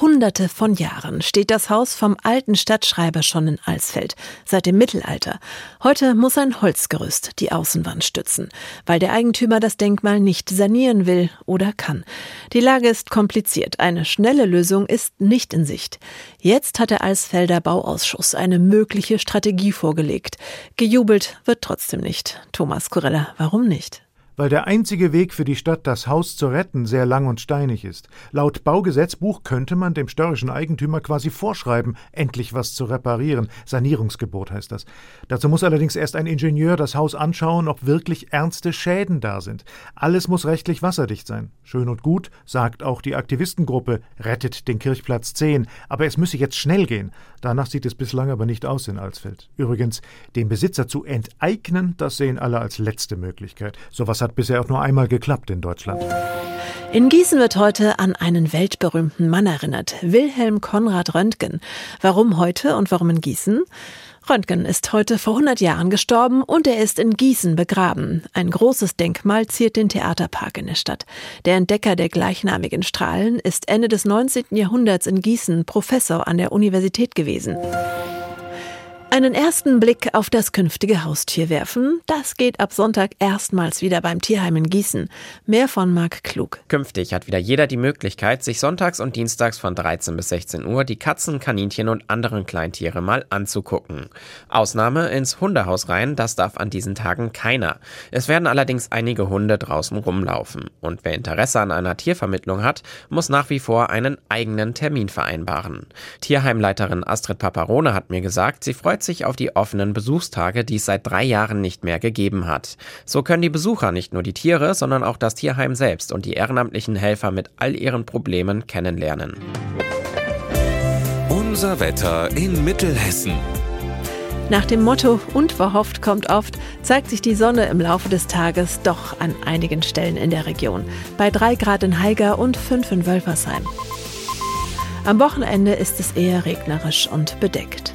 Hunderte von Jahren steht das Haus vom alten Stadtschreiber schon in Alsfeld, seit dem Mittelalter. Heute muss ein Holzgerüst die Außenwand stützen, weil der Eigentümer das Denkmal nicht sanieren will oder kann. Die Lage ist kompliziert, eine schnelle Lösung ist nicht in Sicht. Jetzt hat der Alsfelder Bauausschuss eine mögliche Strategie vorgelegt. Gejubelt wird trotzdem nicht. Thomas Kurella, warum nicht? Weil der einzige Weg für die Stadt, das Haus zu retten, sehr lang und steinig ist. Laut Baugesetzbuch könnte man dem störrischen Eigentümer quasi vorschreiben, endlich was zu reparieren. Sanierungsgebot heißt das. Dazu muss allerdings erst ein Ingenieur das Haus anschauen, ob wirklich ernste Schäden da sind. Alles muss rechtlich wasserdicht sein. Schön und gut, sagt auch die Aktivistengruppe, rettet den Kirchplatz 10. Aber es müsse jetzt schnell gehen. Danach sieht es bislang aber nicht aus in Alsfeld. Übrigens, den Besitzer zu enteignen, das sehen alle als letzte Möglichkeit. Sowas hat hat bisher auch nur einmal geklappt in Deutschland. In Gießen wird heute an einen weltberühmten Mann erinnert, Wilhelm Konrad Röntgen. Warum heute und warum in Gießen? Röntgen ist heute vor 100 Jahren gestorben und er ist in Gießen begraben. Ein großes Denkmal ziert den Theaterpark in der Stadt. Der Entdecker der gleichnamigen Strahlen ist Ende des 19. Jahrhunderts in Gießen Professor an der Universität gewesen. Einen ersten Blick auf das künftige Haustier werfen, das geht ab Sonntag erstmals wieder beim Tierheim in Gießen. Mehr von Marc Klug. Künftig hat wieder jeder die Möglichkeit, sich sonntags und dienstags von 13 bis 16 Uhr die Katzen, Kaninchen und anderen Kleintiere mal anzugucken. Ausnahme ins Hundehaus rein, das darf an diesen Tagen keiner. Es werden allerdings einige Hunde draußen rumlaufen. Und wer Interesse an einer Tiervermittlung hat, muss nach wie vor einen eigenen Termin vereinbaren. Tierheimleiterin Astrid Paparone hat mir gesagt, sie freut sich auf die offenen Besuchstage, die es seit drei Jahren nicht mehr gegeben hat. So können die Besucher nicht nur die Tiere, sondern auch das Tierheim selbst und die ehrenamtlichen Helfer mit all ihren Problemen kennenlernen. Unser Wetter in Mittelhessen. Nach dem Motto unverhofft kommt oft, zeigt sich die Sonne im Laufe des Tages doch an einigen Stellen in der Region. Bei drei Grad in Haiger und fünf in Wölfersheim. Am Wochenende ist es eher regnerisch und bedeckt.